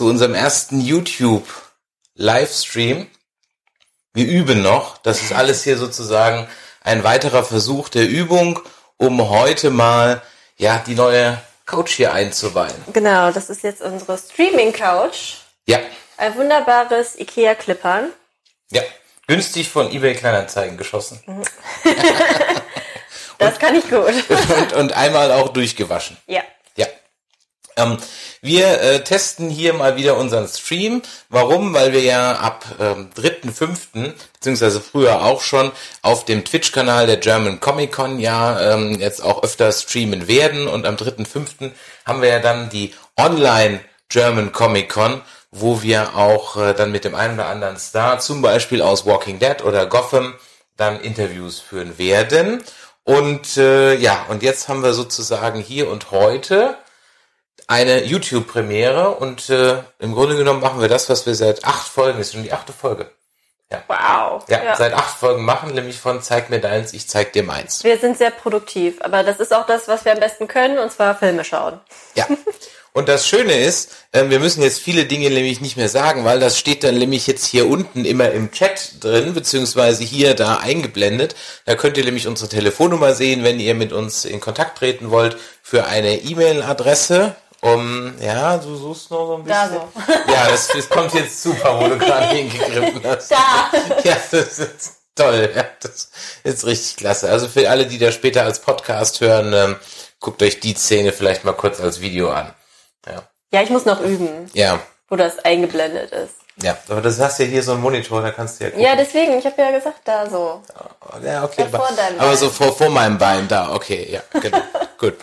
zu unserem ersten YouTube Livestream. Wir üben noch. Das ist alles hier sozusagen ein weiterer Versuch der Übung, um heute mal ja die neue Couch hier einzuweihen. Genau, das ist jetzt unsere Streaming Couch. Ja. Ein wunderbares Ikea Klippern. Ja. Günstig von eBay Kleinanzeigen geschossen. Das kann ich gut. und, und einmal auch durchgewaschen. Ja. Ja. Ähm, wir äh, testen hier mal wieder unseren Stream. Warum? Weil wir ja ab ähm, 3.5., beziehungsweise früher auch schon, auf dem Twitch-Kanal der German Comic Con ja ähm, jetzt auch öfter streamen werden. Und am 3.5. haben wir ja dann die Online German Comic Con, wo wir auch äh, dann mit dem einen oder anderen Star, zum Beispiel aus Walking Dead oder Gotham, dann Interviews führen werden. Und äh, ja, und jetzt haben wir sozusagen hier und heute eine YouTube-Premiere und äh, im Grunde genommen machen wir das, was wir seit acht Folgen, das ist schon die achte Folge. Ja. Wow. Ja, ja, seit acht Folgen machen, nämlich von Zeig mir deins, ich zeig dir meins. Wir sind sehr produktiv, aber das ist auch das, was wir am besten können, und zwar Filme schauen. Ja. Und das Schöne ist, äh, wir müssen jetzt viele Dinge nämlich nicht mehr sagen, weil das steht dann nämlich jetzt hier unten immer im Chat drin, beziehungsweise hier da eingeblendet. Da könnt ihr nämlich unsere Telefonnummer sehen, wenn ihr mit uns in Kontakt treten wollt, für eine E-Mail-Adresse. Um, ja, du suchst noch so ein bisschen. Da so. Ja, das, das kommt jetzt super, wo du gerade hingegriffen hast. Da. Ja, das ist toll. Ja, das ist richtig klasse. Also für alle, die das später als Podcast hören, ähm, guckt euch die Szene vielleicht mal kurz als Video an. Ja. Ja, ich muss noch üben, Ja. wo das eingeblendet ist. Ja, aber das hast ja hier so einen Monitor, da kannst du ja gucken. Ja, deswegen, ich habe ja gesagt, da so. Ja, okay. Ja, vor aber, aber so vor, vor meinem Bein da, okay, ja, genau. Gut.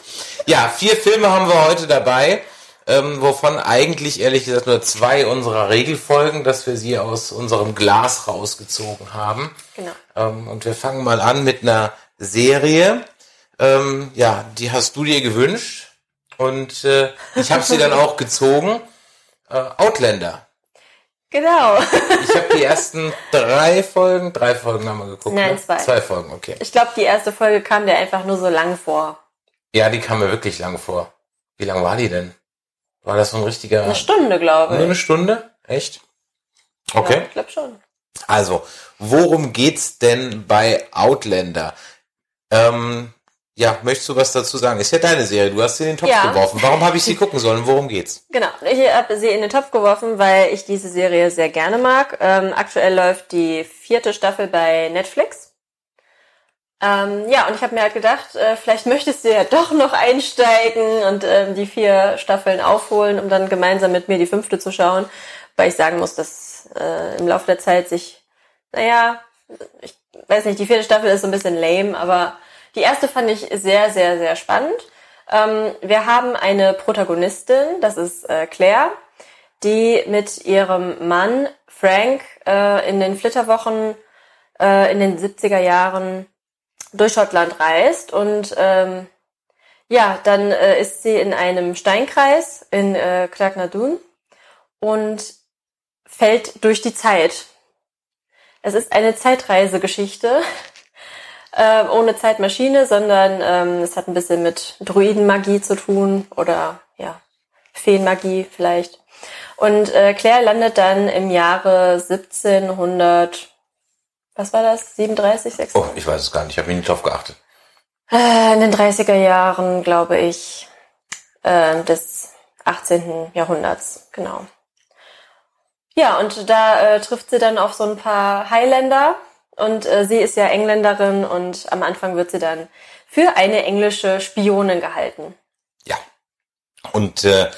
Ja, vier Filme haben wir heute dabei, ähm, wovon eigentlich ehrlich gesagt nur zwei unserer Regelfolgen, dass wir sie aus unserem Glas rausgezogen haben. Genau. Ähm, und wir fangen mal an mit einer Serie. Ähm, ja, die hast du dir gewünscht. Und äh, ich habe sie dann auch gezogen. Äh, Outlander. Genau. Ich habe die ersten drei Folgen, drei Folgen haben wir geguckt. Nein, ne? zwei. Zwei Folgen, okay. Ich glaube, die erste Folge kam dir einfach nur so lang vor. Ja, die kam mir wirklich lang vor. Wie lang war die denn? War das so ein richtiger... Eine Stunde, glaube Nur ich. eine Stunde? Echt? Ja, Okay. ich glaube schon. Also, worum geht's denn bei Outlander? Ähm, ja, möchtest du was dazu sagen? Ist ja deine Serie, du hast sie in den Topf Ja. geworfen. Warum habe ich sie gucken sollen? Worum geht's? Genau, ich habe sie in den Topf geworfen, weil ich diese Serie sehr gerne mag. Ähm, aktuell läuft die vierte Staffel bei Netflix. Ähm, ja, und ich habe mir halt gedacht, äh, vielleicht möchtest du ja doch noch einsteigen und ähm, die vier Staffeln aufholen, um dann gemeinsam mit mir die fünfte zu schauen, weil ich sagen muss, dass äh, im Laufe der Zeit sich, naja, ich weiß nicht, die vierte Staffel ist so ein bisschen lame, aber die erste fand ich sehr, sehr, sehr spannend. Ähm, wir haben eine Protagonistin, das ist äh, Claire, die mit ihrem Mann Frank äh, in den Flitterwochen äh, in den 70er Jahren durch Schottland reist und ähm, ja, dann äh, ist sie in einem Steinkreis in äh, Clagnadun und fällt durch die Zeit. Es ist eine Zeitreisegeschichte, äh, ohne Zeitmaschine, sondern ähm, es hat ein bisschen mit Druidenmagie zu tun oder ja, Feenmagie vielleicht. Und äh, Claire landet dann im Jahre 1700, was war das? 37, 36? Oh, ich weiß es gar nicht, ich habe nicht drauf geachtet. Äh, in den 30er Jahren, glaube ich, äh, des 18. Jahrhunderts, genau. Ja, und da äh, trifft sie dann auf so ein paar Highlander und äh, sie ist ja Engländerin und am Anfang wird sie dann für eine englische Spionin gehalten. Ja. Und äh,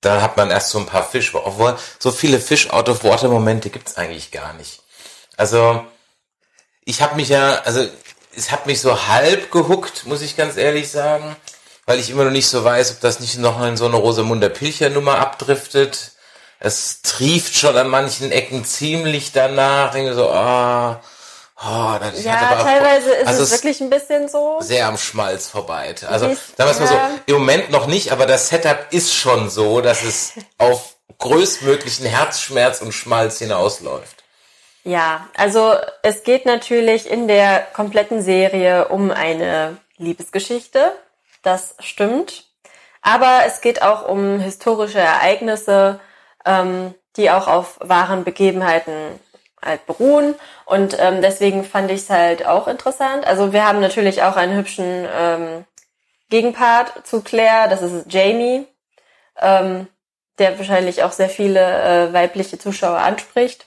dann hat man erst so ein paar Fisch, obwohl so viele Fish-out-of-water-Momente gibt's eigentlich gar nicht. Also, ich habe mich ja, also es hat mich so halb gehuckt, muss ich ganz ehrlich sagen, weil ich immer noch nicht so weiß, ob das nicht noch in so eine Rosamunde Pilcher-Nummer abdriftet. Es trieft schon an manchen Ecken ziemlich danach. Ich denke so, ah, oh, das ich Ja, hatte aber- teilweise ist also es wirklich ein bisschen so. sehr am Schmalz vorbei. Also, sagen wir es mal so, im Moment noch nicht, aber das Setup ist schon so, dass es auf größtmöglichen Herzschmerz und Schmalz hinausläuft. Ja, also es geht natürlich in der kompletten Serie um eine Liebesgeschichte. Das stimmt. Aber es geht auch um historische Ereignisse, ähm, die auch auf wahren Begebenheiten halt beruhen. Und ähm, deswegen fand ich es halt auch interessant. Also wir haben natürlich auch einen hübschen ähm, Gegenpart zu Claire, das ist Jamie, ähm, der wahrscheinlich auch sehr viele äh, weibliche Zuschauer anspricht.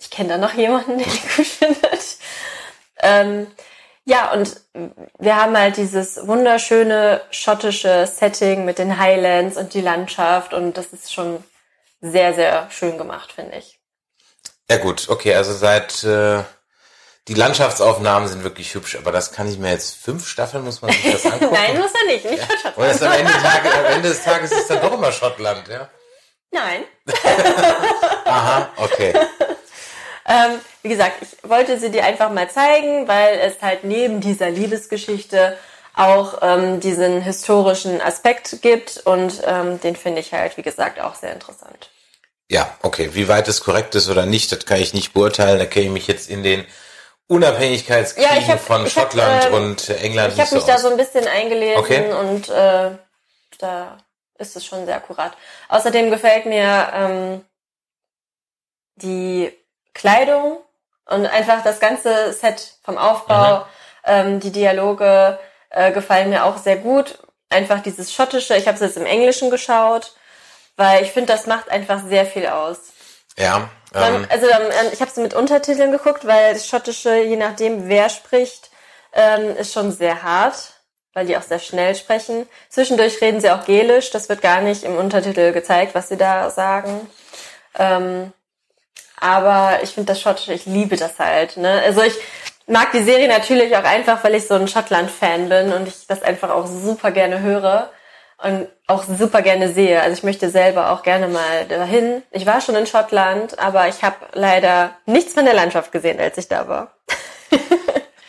Ich kenne da noch jemanden, den ich gut findet. Ähm, ja, und wir haben halt dieses wunderschöne schottische Setting mit den Highlands und die Landschaft und das ist schon sehr, sehr schön gemacht, finde ich. Ja gut, okay, also seit äh, die Landschaftsaufnahmen sind wirklich hübsch, aber das kann ich mir jetzt fünf Staffeln muss man sich das angucken. Nein, muss er nicht, nicht ja. Schottland. Und am Ende, Tage, am Ende des Tages ist dann doch immer Schottland, ja? Nein. Aha, okay. Ähm, wie gesagt, ich wollte sie dir einfach mal zeigen, weil es halt neben dieser Liebesgeschichte auch ähm, diesen historischen Aspekt gibt und ähm, den finde ich halt, wie gesagt, auch sehr interessant. Ja, okay. Wie weit es korrekt ist oder nicht, das kann ich nicht beurteilen. Da kenne ich mich jetzt in den Unabhängigkeitskriegen ja, hab, von Schottland hab, äh, und England. Ich habe mich so da aus. so ein bisschen eingelesen okay. und äh, da ist es schon sehr akkurat. Außerdem gefällt mir ähm, die Kleidung und einfach das ganze Set vom Aufbau, mhm. ähm, die Dialoge äh, gefallen mir auch sehr gut. Einfach dieses schottische, ich habe es jetzt im Englischen geschaut, weil ich finde, das macht einfach sehr viel aus. Ja. Ähm, also ähm, ich habe es mit Untertiteln geguckt, weil das schottische, je nachdem wer spricht, ähm, ist schon sehr hart, weil die auch sehr schnell sprechen. Zwischendurch reden sie auch Gelisch, das wird gar nicht im Untertitel gezeigt, was sie da sagen. Ähm, aber ich finde das Schottische, ich liebe das halt. Ne? Also ich mag die Serie natürlich auch einfach, weil ich so ein Schottland-Fan bin und ich das einfach auch super gerne höre und auch super gerne sehe. Also ich möchte selber auch gerne mal dahin. Ich war schon in Schottland, aber ich habe leider nichts von der Landschaft gesehen, als ich da war.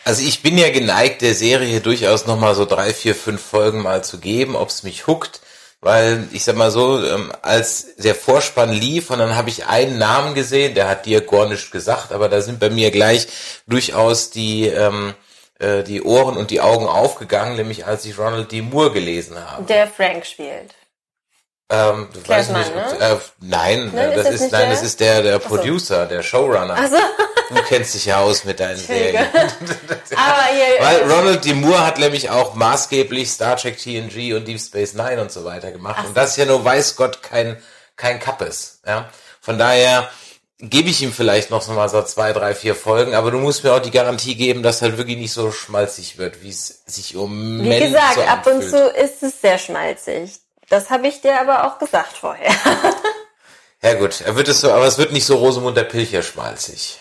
also ich bin ja geneigt, der Serie durchaus nochmal so drei, vier, fünf Folgen mal zu geben, ob es mich huckt weil ich sag mal so, ähm, als der Vorspann lief und dann habe ich einen Namen gesehen, der hat dir gar nichts gesagt, aber da sind bei mir gleich durchaus die ähm, äh, die Ohren und die Augen aufgegangen, nämlich als ich Ronald D. Moore gelesen habe. Der Frank spielt. Ähm, du weißt nicht, ne? äh, nein, nein, das, ist, nein, das ist der, der Producer, so. der Showrunner. Also. Du kennst dich ja aus mit deinen Serien. Aber hier, Weil Ronald D. Moore hat nämlich auch maßgeblich Star Trek TNG und Deep Space Nine und so weiter gemacht. Ach. Und das ist ja nur weiß Gott kein, kein Kappes. Ja? Von daher gebe ich ihm vielleicht noch so mal so zwei, drei, vier Folgen, aber du musst mir auch die Garantie geben, dass halt wirklich nicht so schmalzig wird, wie es sich um Wie gesagt, so ab und zu ist es sehr schmalzig. Das habe ich dir aber auch gesagt vorher. ja gut, er wird es so, aber es wird nicht so Rosemunter Pilcher schmalzig.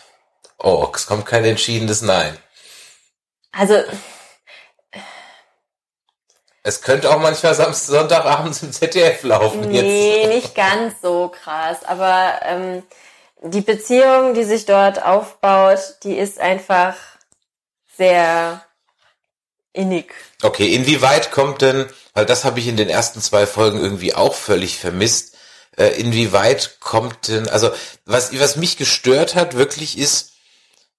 Oh, es kommt kein entschiedenes Nein. Also es könnte auch manchmal Samstag, Sonntagabends im ZDF laufen. Nee, jetzt. nicht ganz so krass. Aber ähm, die Beziehung, die sich dort aufbaut, die ist einfach sehr innig. Okay, inwieweit kommt denn, weil das habe ich in den ersten zwei Folgen irgendwie auch völlig vermisst, äh, inwieweit kommt denn, also was, was mich gestört hat wirklich ist,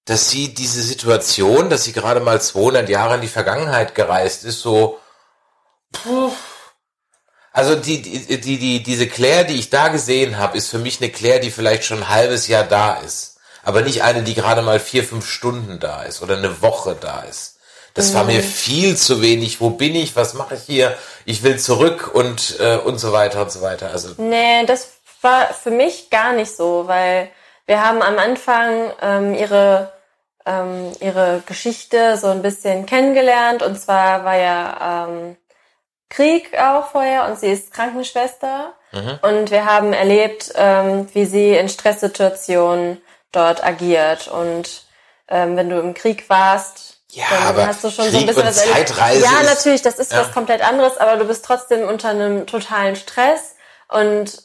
dass sie diese Situation, dass sie gerade mal 200 Jahre in die Vergangenheit gereist ist, so, puh, also die, die, die, die, diese Claire, die ich da gesehen habe, ist für mich eine Claire, die vielleicht schon ein halbes Jahr da ist. Aber nicht eine, die gerade mal vier, fünf Stunden da ist oder eine Woche da ist. Das war mir mhm. viel zu wenig. Wo bin ich? Was mache ich hier? Ich will zurück und äh, und so weiter und so weiter. Also nee, das war für mich gar nicht so, weil wir haben am Anfang ähm, ihre ähm, ihre Geschichte so ein bisschen kennengelernt und zwar war ja ähm, Krieg auch vorher und sie ist Krankenschwester mhm. und wir haben erlebt, ähm, wie sie in Stresssituationen dort agiert und ähm, wenn du im Krieg warst, ja, dann aber hast du schon Krieg so ein bisschen was Zeitreise Ja, natürlich, das ist ja. was komplett anderes, aber du bist trotzdem unter einem totalen Stress und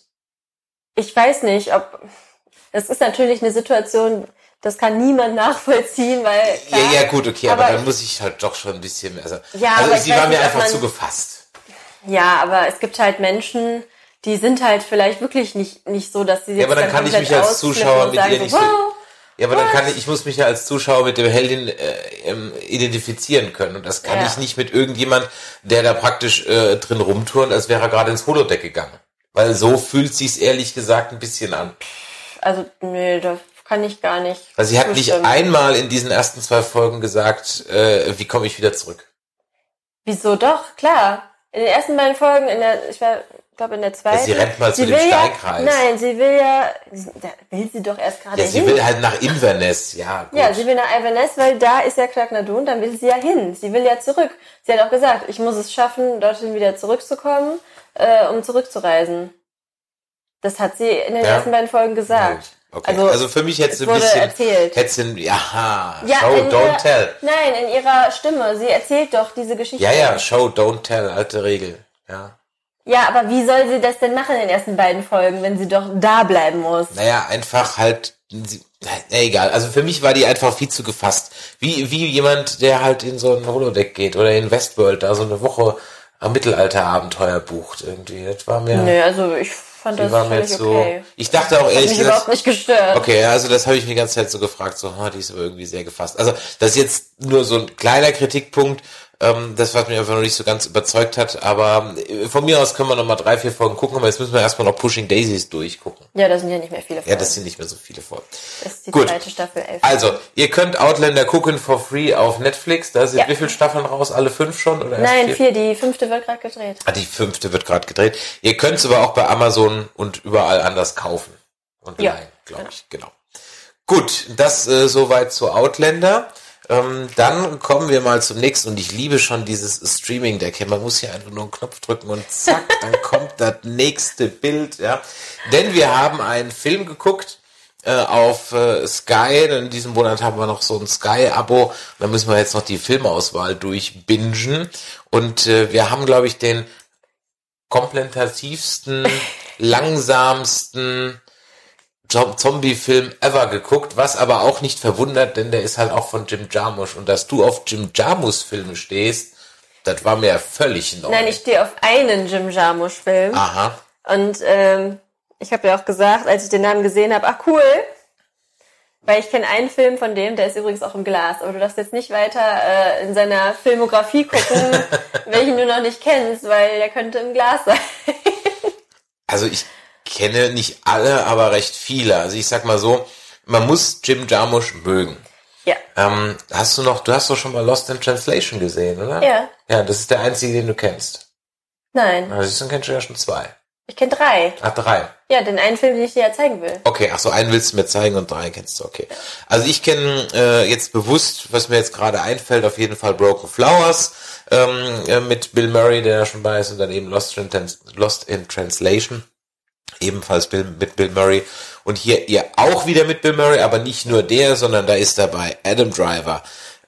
ich weiß nicht, ob das ist natürlich eine Situation, das kann niemand nachvollziehen, weil klar, ja, ja, gut, okay, aber, aber dann muss ich halt doch schon ein bisschen mehr. Also, ja, also sie war mir einfach zu gefasst. Ja, aber es gibt halt Menschen, die sind halt vielleicht wirklich nicht nicht so, dass sie jetzt Ja, aber dann, dann kann ich mich als Zuschauer mit ihr nicht so, wow, Ja, aber dann kann ich, ich muss mich ja als Zuschauer mit dem Heldin äh, ähm, identifizieren können. Und das kann Ja. ich nicht mit irgendjemand, der da praktisch äh, drin rumturnt, als wäre er gerade ins Holodeck gegangen. Weil so fühlt sich's ehrlich gesagt ein bisschen an. Also, nee, das kann ich gar nicht. Also sie hat nicht einmal in diesen ersten zwei Folgen gesagt, äh, wie komme ich wieder zurück. Wieso doch? Klar. In den ersten beiden Folgen, in der, ich war, glaube in der zweiten. sie rennt mal zu dem will Steinkreis. Ja, nein, sie will ja, da will sie doch erst gerade Ja, sie hin. will halt nach Inverness, ja. Gut. ja, sie will nach Inverness, weil da ist ja Knaknadun, dann will sie ja hin. Sie will ja zurück. Sie hat auch gesagt, ich muss es schaffen, dorthin wieder zurückzukommen, äh, um zurückzureisen. Das hat sie in den Ja. ersten beiden Folgen gesagt. Okay. Also, Also, für mich hättest es du ein bisschen, erzählt. hättest du, ja, Ja, Show, don't ihrer, tell. Nein, in ihrer Stimme. Sie erzählt doch diese Geschichte. Ja, ja, Show, don't tell, alte Regel. Ja. Ja, aber wie soll sie das denn machen in den ersten beiden Folgen, wenn sie doch da bleiben muss? Naja, einfach halt, sie, na, egal. Also für mich war die einfach viel zu gefasst. Wie, wie jemand, der halt in so ein Holodeck geht oder in Westworld da so eine Woche am Mittelalterabenteuer bucht irgendwie. Das war mir, Nö, also ich fand das war mir jetzt so, okay. ich dachte auch ehrlich gesagt, überhaupt nicht gestört. Okay, also das habe ich mir die ganze Zeit so gefragt, so, ha, die ist aber irgendwie sehr gefasst. Also das ist jetzt nur so ein kleiner Kritikpunkt, ähm, das was mich einfach noch nicht so ganz überzeugt hat, aber äh, von mir aus können wir noch mal drei, vier Folgen gucken, aber jetzt müssen wir erstmal noch Pushing Daisies durchgucken. Ja, da sind ja nicht mehr viele Folgen. Ja, das sind nicht mehr so viele Folgen. Das ist die gut. zweite Staffel 11. Also, ihr könnt Outlander gucken for free auf Netflix. Da sind Ja. wie viele Staffeln raus? Alle fünf schon? Oder Nein, vier? vier, die fünfte wird gerade gedreht. Ah, die fünfte wird gerade gedreht. Ihr könnt es aber auch bei Amazon und überall anders kaufen. Und Ja, leihen, glaube ich. Genau. Gut, das äh, soweit zu Outlander. Ähm, dann kommen wir mal zum nächsten und ich liebe schon dieses Streaming-Deck. Man muss hier einfach nur einen Knopf drücken und zack, dann kommt das nächste Bild. Ja, denn wir haben einen Film geguckt äh, auf äh, Sky. In diesem Monat haben wir noch so ein Sky-Abo. Da müssen wir jetzt noch die Filmauswahl durchbingen und äh, wir haben, glaube ich, den komplementativsten, langsamsten Zombie-Film ever geguckt, was aber auch nicht verwundert, denn der ist halt auch von Jim Jarmusch. Und dass du auf Jim Jarmusch-Filme stehst, das war mir völlig neu. Nein, ich stehe auf einen Jim Jarmusch-Film. Aha. Und ähm, ich habe ja auch gesagt, als ich den Namen gesehen habe, ach cool, weil ich kenne einen Film von dem, der ist übrigens auch im Glas, aber du darfst jetzt nicht weiter äh, in seiner Filmografie gucken, welchen du noch nicht kennst, weil der könnte im Glas sein. Also ich kenne nicht alle, aber recht viele. Also ich sag mal so, man muss Jim Jarmusch mögen. ja. Ähm, hast du noch, du hast doch schon mal Lost in Translation gesehen, oder? Ja. Ja, das ist der einzige, den du kennst. Nein, Also dann kennst du ja schon zwei. ich kenne drei. Ach, drei. Ja, den einen Film, den ich dir ja zeigen will. Okay, ach so, einen willst du mir zeigen und drei kennst du, okay. Also ich kenne äh, jetzt bewusst, was mir jetzt gerade einfällt, auf jeden Fall Broken Flowers ähm, äh, mit Bill Murray, der da schon bei ist, und dann eben Lost in, Lost in Translation, ebenfalls Bill, mit Bill Murray. Und hier ihr auch wieder mit Bill Murray, aber nicht nur der, sondern da ist dabei Adam Driver,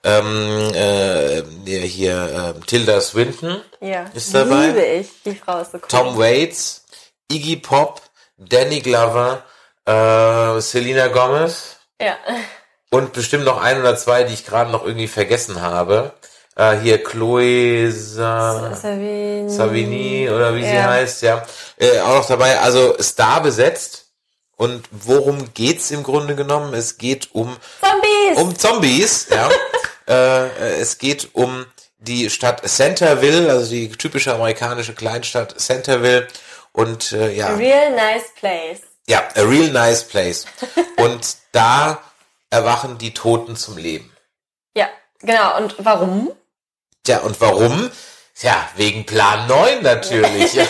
ähm, äh, hier ähm, Tilda Swinton, Ja. Ist dabei? Liebe ich. Die Frau ist so cool. Tom Waits, Iggy Pop, Danny Glover, äh, Selena Gomez Ja. und bestimmt noch ein oder zwei, die ich gerade noch irgendwie vergessen habe. Äh, hier Chloe Sa Savini. Savini oder wie sie Ja. heißt, ja. Äh, auch noch dabei, also Star besetzt. Und worum geht's im Grunde genommen? Es geht um Zombies! um Zombies, ja. äh, es geht um die Stadt Centerville, also die typische amerikanische Kleinstadt Centerville und äh, ja, A real nice place. ja, a real nice place. und da erwachen die Toten zum Leben. Ja, genau. Und warum? Tja, und warum? Ja, wegen Plan 9 natürlich. ja.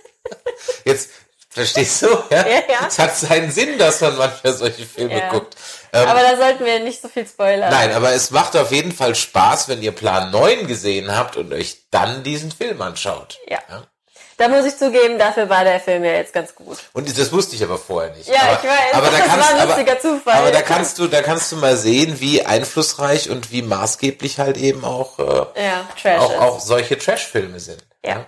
Jetzt verstehst du, ja? Ja, ja. Es hat seinen Sinn, dass man manchmal solche Filme Ja. guckt. Ähm, Aber da sollten wir nicht so viel spoilern. Nein, aber es macht auf jeden Fall Spaß, wenn ihr Plan 9 gesehen habt und euch dann diesen Film anschaut. Ja. Da muss ich zugeben, dafür war der Film ja jetzt ganz gut. Und das wusste ich aber vorher nicht. Ja, aber, ich weiß. Aber da Das kannst, war ein aber, lustiger Zufall. Aber da kannst du, da kannst du mal sehen, wie einflussreich und wie maßgeblich halt eben auch, äh, Ja, Trash auch, ist. auch solche Trash-Filme sind. Ja.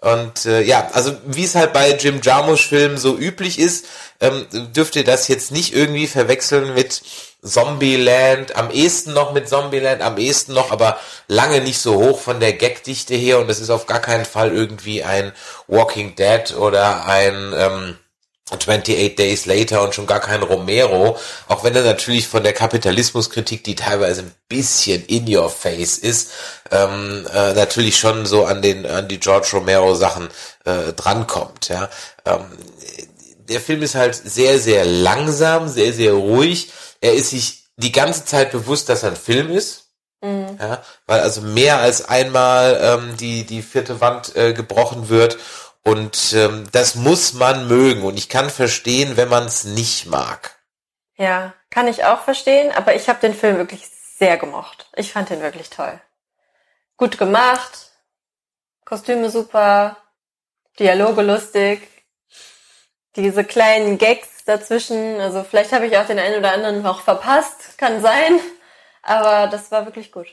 Und äh, ja, also wie es halt bei Jim Jarmusch-Filmen so üblich ist, ähm, dürft ihr das jetzt nicht irgendwie verwechseln mit Zombieland, am ehesten noch mit Zombieland, am ehesten noch, aber lange nicht so hoch von der Gagdichte her und es ist auf gar keinen Fall irgendwie ein Walking Dead oder ein ähm, 28 Days Later und schon gar kein Romero, auch wenn er natürlich von der Kapitalismuskritik, die teilweise ein bisschen in your face ist, ähm, äh, natürlich schon so an den an die George Romero Sachen äh, drankommt. Ja, ähm, der Film ist halt sehr sehr langsam, sehr sehr ruhig. Er ist sich die ganze Zeit bewusst, dass er ein Film ist. Mhm. Ja, weil also mehr als einmal ähm, die die vierte Wand äh, gebrochen wird und ähm, das muss man mögen. Und ich kann verstehen, wenn man es nicht mag. Ja, kann ich auch verstehen. Aber ich habe den Film wirklich sehr gemocht. Ich fand den wirklich toll. Gut gemacht, Kostüme super, Dialoge lustig, diese kleinen Gags dazwischen. Also vielleicht habe ich auch den einen oder anderen noch verpasst, kann sein. Aber das war wirklich gut.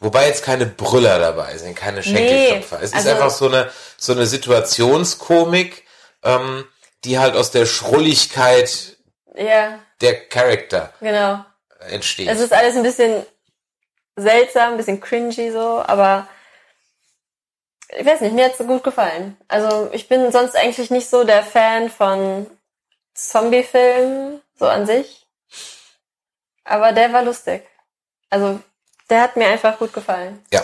Wobei jetzt keine Brüller dabei sind, keine Schenkelklopfer. Nee, es also ist einfach so eine, so eine Situationskomik, ähm, die halt aus der Schrulligkeit ja. der Charakter genau. entsteht. Es ist alles ein bisschen seltsam, ein bisschen cringy so, aber ich weiß nicht, mir hat's so gut gefallen. Also ich bin sonst eigentlich nicht so der Fan von Zombie-Filmen, so an sich. Aber der war lustig. Also der hat mir einfach gut gefallen. Ja,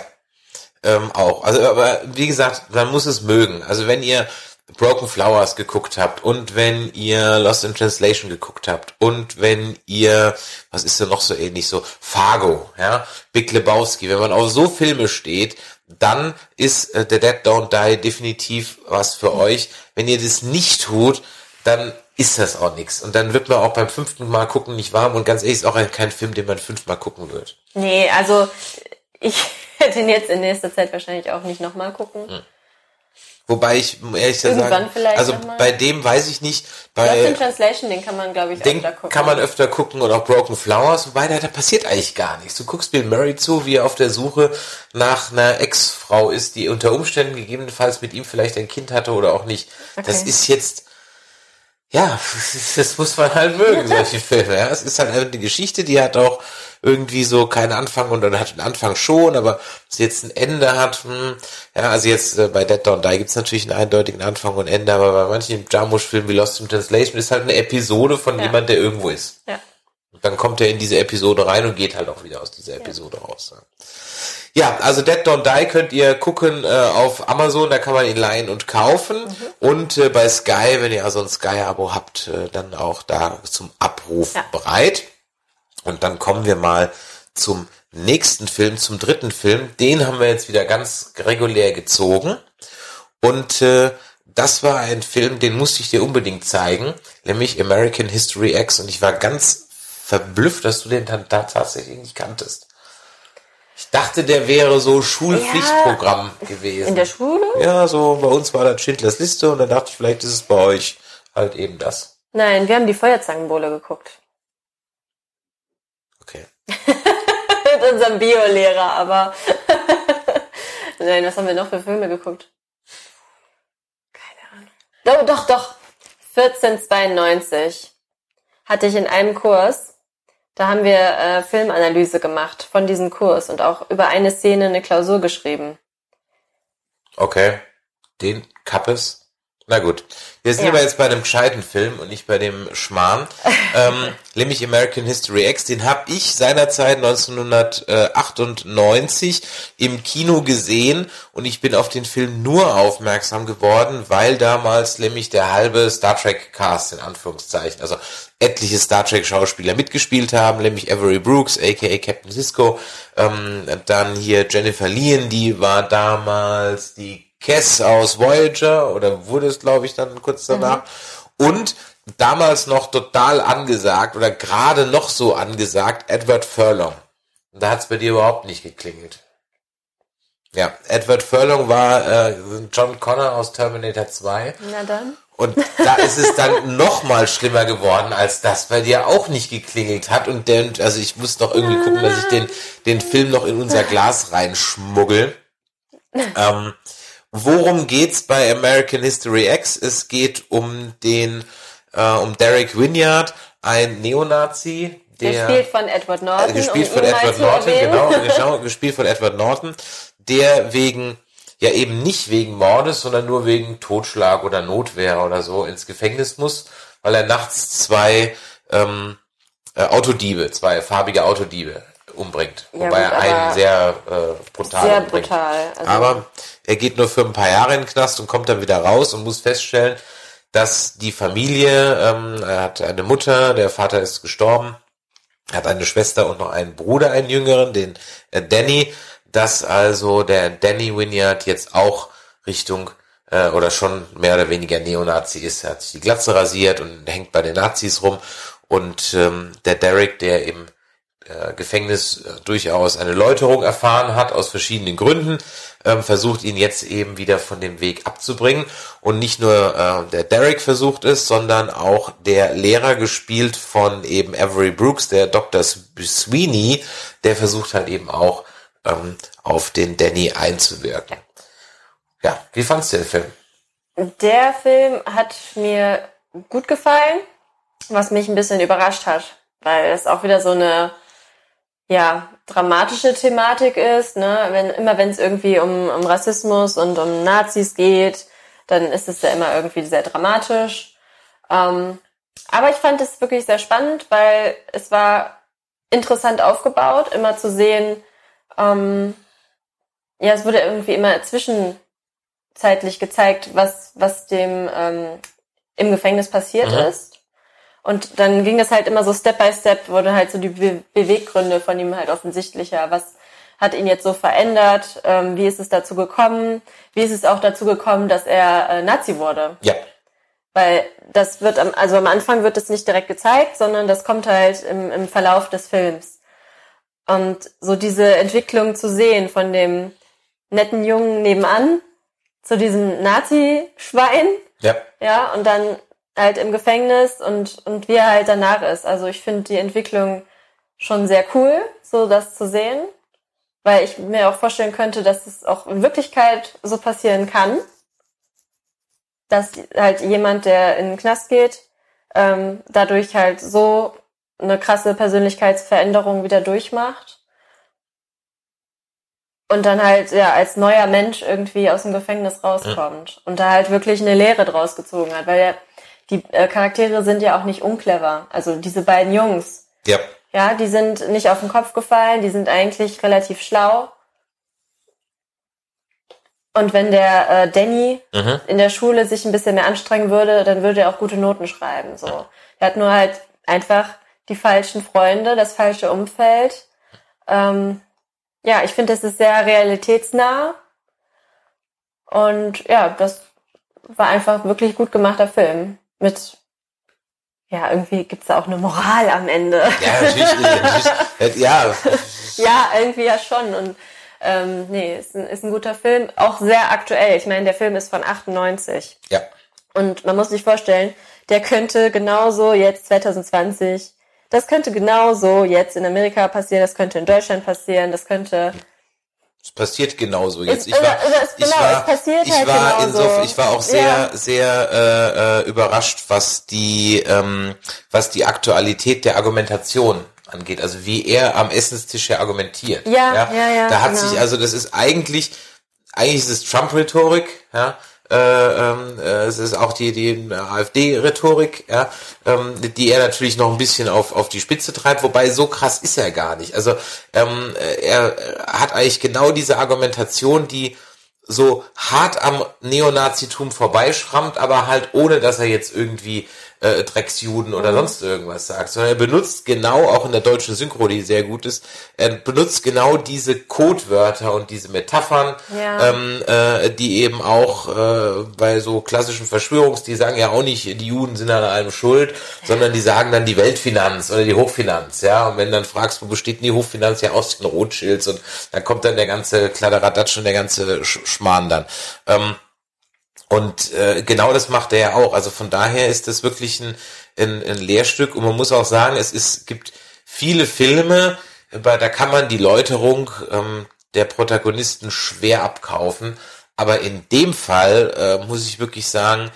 ähm, auch. Also, aber wie gesagt, man muss es mögen. Also wenn ihr Broken Flowers geguckt habt und wenn ihr Lost in Translation geguckt habt und wenn ihr, was ist denn noch so ähnlich, so Fargo, ja, Big Lebowski, wenn man auf so Filme steht, dann ist äh, The Dead Don't Die definitiv was für euch. Wenn ihr das nicht tut, dann ist das auch nichts. Und dann wird man auch beim fünften Mal gucken nicht warm und ganz ehrlich ist auch kein Film, den man fünfmal gucken wird. Nee, also ich hätte ihn jetzt in nächster Zeit wahrscheinlich auch nicht nochmal gucken. Hm. Wobei ich ehrlich gesagt sagen, also bei dem weiß ich nicht. Bei Lost in Translation, den kann man glaube ich den öfter gucken. kann man öfter gucken und auch Broken Flowers, wobei da, da passiert eigentlich gar nichts. Du guckst Bill Murray zu, wie er auf der Suche nach einer Ex-Frau ist, die unter Umständen gegebenenfalls mit ihm vielleicht ein Kind hatte oder auch nicht. Okay. Das ist jetzt ja, das muss man halt mögen, solche Filme. Ja. Es ist halt eine Geschichte, die hat auch irgendwie so keinen Anfang und dann hat einen Anfang schon, aber sie jetzt ein Ende hat, hm, ja, also jetzt äh, bei Dead Don't Die gibt's natürlich einen eindeutigen Anfang und Ende, aber bei manchen Jarmusch-Filmen wie Lost in Translation ist halt eine Episode von ja. jemand, der irgendwo ist. Ja. Und dann kommt er in diese Episode rein und geht halt auch wieder aus dieser Episode ja. raus. Ja. Ja, also Dead Don't Die könnt ihr gucken äh, auf Amazon, da kann man ihn leihen und kaufen. Mhm. Und äh, bei Sky, wenn ihr also ein Sky-Abo habt, äh, dann auch da zum Abruf ja. bereit. Und dann kommen wir mal zum nächsten Film, zum dritten Film. Den haben wir jetzt wieder ganz regulär gezogen. Und äh, das war ein Film, den musste ich dir unbedingt zeigen, nämlich American History X. Und ich war ganz verblüfft, dass du den dann tatsächlich nicht kanntest. Ich dachte, der wäre so Schulpflichtprogramm ja, gewesen. In der Schule? Ja, so bei uns war das Schindlers Liste und dann dachte ich, vielleicht ist es bei euch halt eben das. Nein, wir haben die Feuerzangenbowle geguckt. Mit unserem Biolehrer, aber Nein, was haben wir noch für Filme geguckt? Keine Ahnung. Doch, doch, doch. 1492 hatte ich in einem Kurs da haben wir äh, Filmanalyse gemacht von diesem Kurs und auch über eine Szene eine Klausur geschrieben. Okay. Den Kappes na gut. Wir sind ja. aber jetzt bei einem gescheiten Film und nicht bei dem Schmarrn. ähm, nämlich American History X. Den habe ich seinerzeit 1998 im Kino gesehen und ich bin auf den Film nur aufmerksam geworden, weil damals nämlich der halbe Star Trek Cast in Anführungszeichen, also etliche Star Trek Schauspieler mitgespielt haben, nämlich Avery Brooks, aka Captain Cisco, ähm, dann hier Jennifer Leon, die war damals die Cass aus Voyager oder wurde es, glaube ich, dann kurz danach. Mhm. Und damals noch total angesagt oder gerade noch so angesagt, Edward Furlong. Und da hat es bei dir überhaupt nicht geklingelt. Ja, Edward Furlong war äh, John Connor aus Terminator 2. Na dann. Und da ist es dann noch mal schlimmer geworden, als das bei dir auch nicht geklingelt hat. Und der, also ich muss noch irgendwie gucken, dass ich den, den Film noch in unser Glas reinschmuggel. ähm, Worum geht's bei American History X? Es geht um den, äh, um Derek Winyard, ein Neonazi, der, gespielt von Edward Norton. Äh, gespielt um von Edward Norton, genau, genau, gespielt von Edward Norton, der wegen ja eben nicht wegen Mordes, sondern nur wegen Totschlag oder Notwehr oder so ins Gefängnis muss, weil er nachts zwei ähm, äh, Autodiebe, zwei farbige Autodiebe umbringt. Ja, wobei gut, er einen sehr äh, brutal Sehr umbringt. brutal. Also, Aber er geht nur für ein paar Jahre in den Knast und kommt dann wieder raus und muss feststellen, dass die Familie, ähm, er hat eine Mutter, der Vater ist gestorben, hat eine Schwester und noch einen Bruder, einen jüngeren, den äh, Danny, dass also der Danny Wynyard jetzt auch Richtung äh, oder schon mehr oder weniger Neonazi ist. Er hat sich die Glatze rasiert und hängt bei den Nazis rum. Und ähm, der Derek, der im äh, Gefängnis äh, durchaus eine Läuterung erfahren hat, aus verschiedenen Gründen, ähm, versucht ihn jetzt eben wieder von dem Weg abzubringen. Und nicht nur äh, der Derek versucht es, sondern auch der Lehrer gespielt von eben Avery Brooks, der Dr. Sweeney, der versucht halt eben auch ähm, auf den Danny einzuwirken. Ja, wie fandst du den Film? Der Film hat mir gut gefallen, was mich ein bisschen überrascht hat, weil es auch wieder so eine ja, dramatische Thematik ist, ne? Wenn, immer wenn es irgendwie um, um Rassismus und um Nazis geht, dann ist es ja immer irgendwie sehr dramatisch. Ähm, aber ich fand es wirklich sehr spannend, weil es war interessant aufgebaut, immer zu sehen, ähm, ja, es wurde irgendwie immer zwischenzeitlich gezeigt, was, was dem ähm, im Gefängnis passiert Mhm. ist. Und dann ging das halt immer so Step by Step, wurde halt so die Be Beweggründe von ihm halt offensichtlicher. Was hat ihn jetzt so verändert? Ähm, wie ist es dazu gekommen? Wie ist es auch dazu gekommen, dass er äh, Nazi wurde? Ja, Weil das wird am, also am Anfang wird es nicht direkt gezeigt, sondern das kommt halt im, im Verlauf des Films. Und so diese Entwicklung zu sehen von dem netten Jungen nebenan zu diesem Nazi-Schwein, ja, ja, und dann halt im Gefängnis und, und wie er halt danach ist. Also ich finde die Entwicklung schon sehr cool, so das zu sehen, weil ich mir auch vorstellen könnte, dass es auch in Wirklichkeit so passieren kann, dass halt jemand, der in den Knast geht, ähm, dadurch halt so eine krasse Persönlichkeitsveränderung wieder durchmacht und dann halt ja als neuer Mensch irgendwie aus dem Gefängnis rauskommt und da halt wirklich eine Lehre draus gezogen hat, weil er, die äh, Charaktere sind ja auch nicht unclever. Also diese beiden Jungs, ja, ja, die sind nicht auf den Kopf gefallen, die sind eigentlich relativ schlau. Und wenn der äh, Danny mhm. in der Schule sich ein bisschen mehr anstrengen würde, dann würde er auch gute Noten schreiben. So, er hat nur halt einfach die falschen Freunde, das falsche Umfeld. Ähm, ja, ich finde, das ist sehr realitätsnah. Und ja, das war einfach wirklich gut gemachter Film. Mit, ja, irgendwie gibt's da auch eine Moral am Ende. ja, natürlich, natürlich ja, Ja, irgendwie ja schon. Und ähm, nee, ist ein, ist ein guter Film. Auch sehr aktuell. Ich meine, der Film ist von 98. ja, Und man muss sich vorstellen, der könnte genauso jetzt 2020, das könnte genauso jetzt in Amerika passieren, das könnte in Deutschland passieren, das könnte. Es passiert genauso jetzt. Ich war, ich genau, war, ich halt war insofern, ich war auch sehr, sehr äh, äh, überrascht, was die, ähm, was die Aktualität der Argumentation angeht. Also wie er am Essenstisch ja argumentiert. Ja, ja, ja, Da hat genau. sich also, das ist eigentlich, eigentlich ist es Trump-Rhetorik, ja. Äh, ähm, äh, es ist auch die, die AfD-Rhetorik, ja, ähm, die er natürlich noch ein bisschen auf, auf die Spitze treibt, wobei so krass ist er gar nicht. Also ähm, äh, er äh, hat eigentlich genau diese Argumentation, die so hart am Neonazitum vorbeischrammt, aber halt ohne, dass er jetzt irgendwie äh, Drecksjuden oder sonst irgendwas sagt, sondern er benutzt genau, auch in der deutschen Synchro, die sehr gut ist, er benutzt genau diese Codewörter und diese Metaphern, Ja. ähm, äh, die eben auch äh, bei so klassischen Verschwörungs, die sagen ja auch nicht, die Juden sind an allem schuld, sondern die sagen dann die Weltfinanz oder die Hochfinanz, ja, und wenn dann fragst, wo besteht denn die Hochfinanz, ja aus den Rothschilds und dann kommt dann der ganze Kladderadatsch und der ganze Sch Schmarrn dann. Ähm, und äh, genau das macht er ja auch. Also von daher ist das wirklich ein, ein, ein Lehrstück. Und man muss auch sagen, es ist, gibt viele Filme, bei, da kann man die Läuterung ähm, der Protagonisten schwer abkaufen. Aber in dem Fall äh, muss ich wirklich sagen,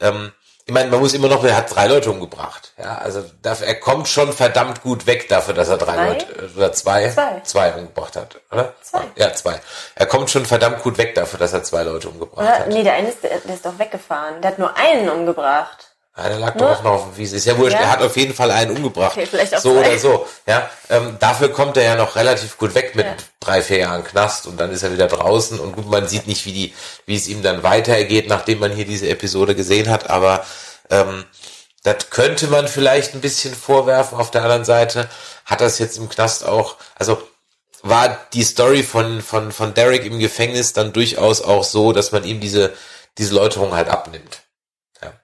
ähm, ich meine, man muss immer noch, er hat drei Leute umgebracht. Ja, also er kommt schon verdammt gut weg dafür, dass er drei Drei? Leute äh, oder zwei, Zwei. zwei umgebracht hat, oder? Zwei. Ja, zwei. Er kommt schon verdammt gut weg dafür, dass er zwei Leute umgebracht Oder? hat. Nee, der eine ist, der ist doch weggefahren. Der hat nur einen umgebracht. Ja, der lag Nur- doch noch auf dem Wiese. Ist ja wurscht, Ja. er hat auf jeden Fall einen umgebracht. Okay, vielleicht auch so zwei. oder so. Ja, ähm, dafür kommt er ja noch relativ gut weg mit Ja. drei, vier Jahren Knast und dann ist er wieder draußen und gut, man sieht nicht, wie die, wie es ihm dann weitergeht, nachdem man hier diese Episode gesehen hat, aber ähm, das könnte man vielleicht ein bisschen vorwerfen. Auf der anderen Seite hat das jetzt im Knast auch, also war die Story von, von, von Derek im Gefängnis dann durchaus auch so, dass man ihm diese, diese Läuterung halt abnimmt.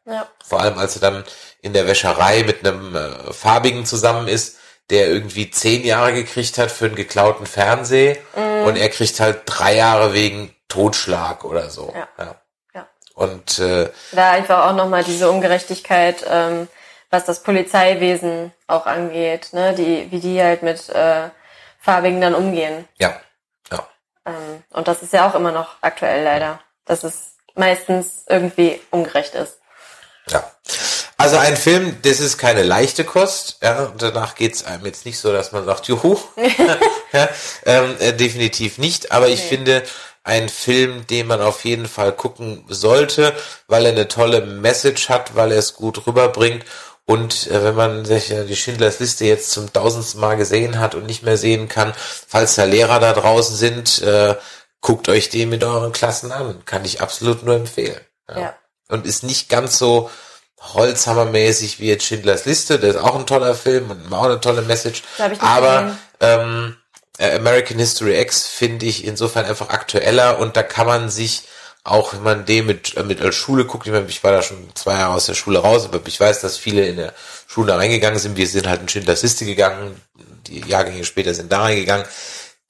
Ja. Vor allem, als er dann in der Wäscherei mit einem äh, Farbigen zusammen ist, der irgendwie zehn Jahre gekriegt hat für einen geklauten Fernseh Mhm. und er kriegt halt drei Jahre wegen Totschlag oder so. Ja. Ja. Ja. Und äh, Da einfach auch nochmal diese Ungerechtigkeit, ähm, was das Polizeiwesen auch angeht, ne, die, wie die halt mit äh, Farbigen dann umgehen. ja, ja, Ähm, und das ist ja auch immer noch aktuell leider, dass es meistens irgendwie ungerecht ist. Ja. Also ein Film, das ist keine leichte Kost, ja, danach geht's einem jetzt nicht so, dass man sagt, juhu, ja, ähm, äh, definitiv nicht, aber ich Nee. finde, ein Film, den man auf jeden Fall gucken sollte, weil er eine tolle Message hat, weil er es gut rüberbringt und äh, wenn man sich äh, die Schindlers Liste jetzt zum tausendsten Mal gesehen hat und nicht mehr sehen kann, falls da Lehrer da draußen sind, äh, guckt euch den mit euren Klassen an. Kann ich absolut nur empfehlen. Ja. Und ist nicht ganz so Holzhammermäßig wie jetzt Schindlers Liste. Der ist auch ein toller Film und auch eine tolle Message. Aber ähm, äh, American History X finde ich insofern einfach aktueller und da kann man sich auch wenn man den mit, äh, mit als Schule guckt, ich, meine, ich war da schon zwei Jahre aus der Schule raus, aber ich weiß, dass viele in der Schule da reingegangen sind. Wir sind halt in Schindlers Liste gegangen, die Jahrgänge später sind da reingegangen,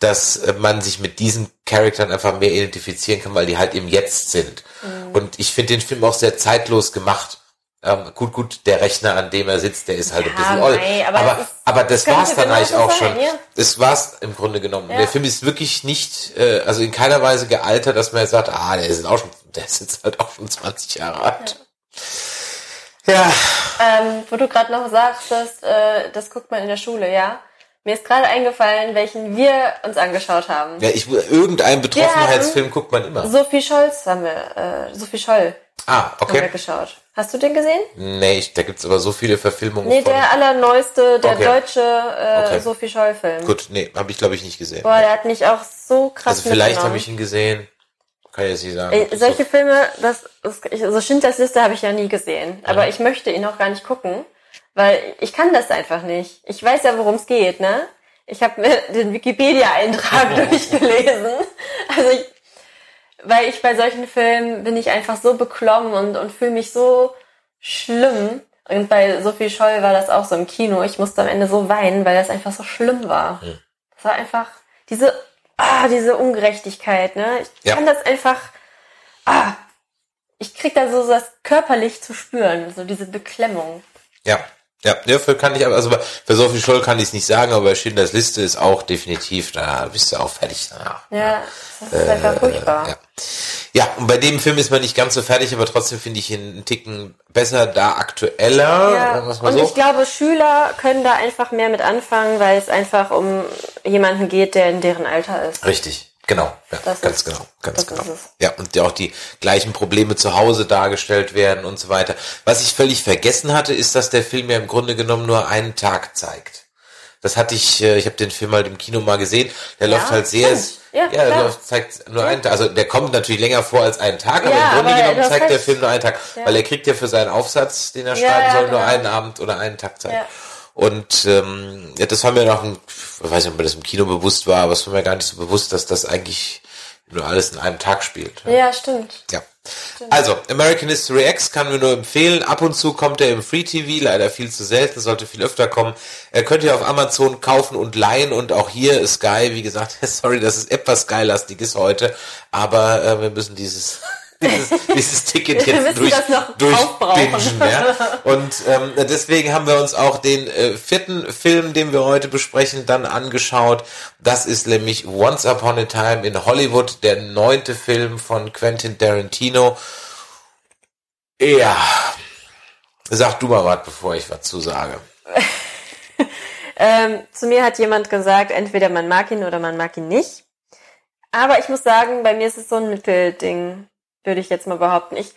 dass äh, man sich mit diesen Charakteren einfach mehr identifizieren kann, weil die halt im Jetzt sind. Und ich finde den Film auch sehr zeitlos gemacht. Ähm, gut, gut, der Rechner, an dem er sitzt, der ist halt ein Ja, bisschen old. aber aber, das ist- aber das könnte war's dann eigentlich auch sein, schon. ja. Das war's im Grunde genommen. Ja. Der Film ist wirklich nicht, äh, also in keiner Weise gealtert, dass man sagt, ah, der ist auch schon, der ist jetzt halt auch schon 20 Jahre alt. Ja, Ähm, wo du gerade noch sagtest, äh, das guckt man in der Schule, ja. Mir ist gerade eingefallen, welchen wir uns angeschaut haben. ja, ich, irgendeinen Betroffenheitsfilm guckt man immer. Sophie Scholz haben wir, äh, Sophie Scholl Ah, haben wir okay. geschaut. Hast du den gesehen? Nee, ich, da gibt's aber so viele Verfilmungen Nee, von. der allerneueste, der Okay. deutsche äh, Okay. Sophie Scholl-Film. Gut, nee, habe ich glaube ich nicht gesehen. Boah, der hat mich auch so krass also vielleicht habe ich ihn gesehen. Kann ich jetzt nicht sagen. Ey, solche so- Filme, das, das ich, so Schindlers Liste habe ich ja nie gesehen. Aber ich möchte ihn auch gar nicht gucken, weil ich kann das einfach nicht. Ich weiß ja, worum es geht, ne? Ich habe mir den Wikipedia-Eintrag durchgelesen. Also ich, weil ich bei solchen Filmen bin ich einfach so beklommen und, und fühle mich so schlimm. Und bei Sophie Scholl war das auch so im Kino. Ich musste am Ende so weinen, weil das einfach so schlimm war. Das war einfach diese, ah, diese Ungerechtigkeit, ne? Ich Ja. kann das einfach, ah, ich krieg da so das körperlich zu spüren, so diese Beklemmung. Ja, ja, dafür kann ich aber, also bei- für Sophie Scholl kann ich es nicht sagen, aber bei Schindlers Liste ist auch definitiv, da bist du auch fertig danach. Ja, das ist einfach furchtbar. Äh, Ja. ja, und bei dem Film ist man nicht ganz so fertig, aber trotzdem finde ich ihn einen Ticken besser, da aktueller, Ja, und so. ich glaube, Schüler können da einfach mehr mit anfangen, weil es einfach um jemanden geht, der in deren Alter ist. Richtig, genau, ja, Das ganz ist- genau, ganz genau. Ja, und ja auch die gleichen Probleme zu Hause dargestellt werden und so weiter. Was ich völlig vergessen hatte, ist, dass der Film ja im Grunde genommen nur einen Tag zeigt. Das hatte ich, äh, ich habe den Film halt im Kino mal gesehen. Der läuft halt sehr, stimmt. Ja, der läuft, zeigt nur einen Tag. Also der kommt natürlich länger vor als einen Tag, aber Ja, im Grunde aber genommen zeigt der. Film nur einen Tag, Ja. weil er kriegt ja für seinen Aufsatz, den er Ja, schreiben ja, soll, nur genau. einen Abend oder einen Tag Zeit. Ja. Und ähm, ja, das war mir noch, ein, ich weiß nicht, ob mir das im Kino bewusst war, aber es war mir gar nicht so bewusst, dass das eigentlich nur alles in einem Tag spielt. Ja, stimmt. Ja. Also, American History X kann mir nur empfehlen. Ab und zu kommt er im Free TV, leider viel zu selten, sollte viel öfter kommen. Er könnt ihr auf Amazon kaufen und leihen und auch hier Sky, wie gesagt, sorry, dass es etwas Sky-lastig ist heute, aber äh, wir müssen dieses dieses, dieses Ticket jetzt durch, durchbingen. aufbrauchen. Ja? Und ähm, deswegen haben wir uns auch den äh, vierten Film, den wir heute besprechen, dann angeschaut. Das ist nämlich Once Upon a Time in Hollywood, der neunte Film von Quentin Tarantino. Ja, Sag du mal was, bevor ich was zu sage. ähm, zu mir hat jemand gesagt, entweder man mag ihn oder man mag ihn nicht. Aber ich muss sagen, bei mir ist es so ein Mittelding, würde ich jetzt mal behaupten. Ich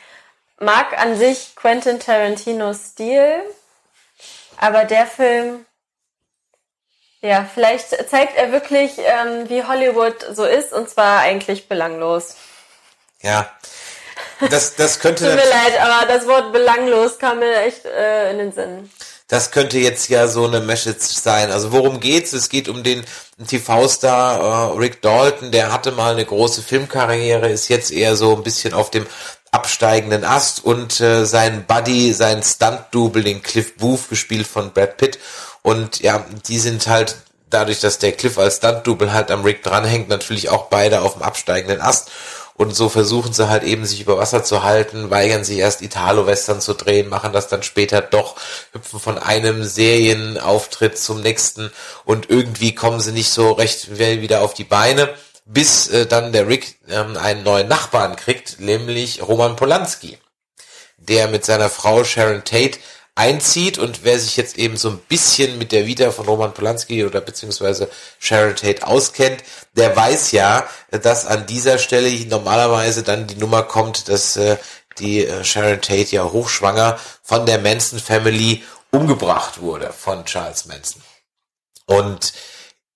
mag an sich Quentin Tarantinos Stil, aber der Film, ja, vielleicht zeigt er wirklich, ähm, wie Hollywood so ist, und zwar eigentlich belanglos. Ja, das, das könnte. Tut mir leid, aber das Wort belanglos kam mir echt äh, in den Sinn. Das könnte jetzt ja so eine Message sein. Also worum geht's? Es geht um den TV-Star äh, Rick Dalton. Der hatte mal eine große Filmkarriere, ist jetzt eher so ein bisschen auf dem absteigenden Ast und äh, sein Buddy, sein Stunt-Double, den Cliff Booth, gespielt von Brad Pitt. Und ja, die sind halt dadurch, dass der Cliff als Stunt-Double halt am Rick dranhängt, natürlich auch beide auf dem absteigenden Ast. Und so versuchen sie halt eben sich über Wasser zu halten, weigern sich erst Italo-Western zu drehen, machen das dann später doch, hüpfen von einem Serienauftritt zum nächsten und irgendwie kommen sie nicht so recht wieder auf die Beine, bis äh, dann der Rick ähm, einen neuen Nachbarn kriegt, nämlich Roman Polanski, der mit seiner Frau Sharon Tate einzieht und wer sich jetzt eben so ein bisschen mit der Vita von Roman Polanski oder beziehungsweise Sharon Tate auskennt, der weiß ja, dass an dieser Stelle normalerweise dann die Nummer kommt, dass äh, die äh, Sharon Tate ja hochschwanger von der Manson Family umgebracht wurde von Charles Manson. Und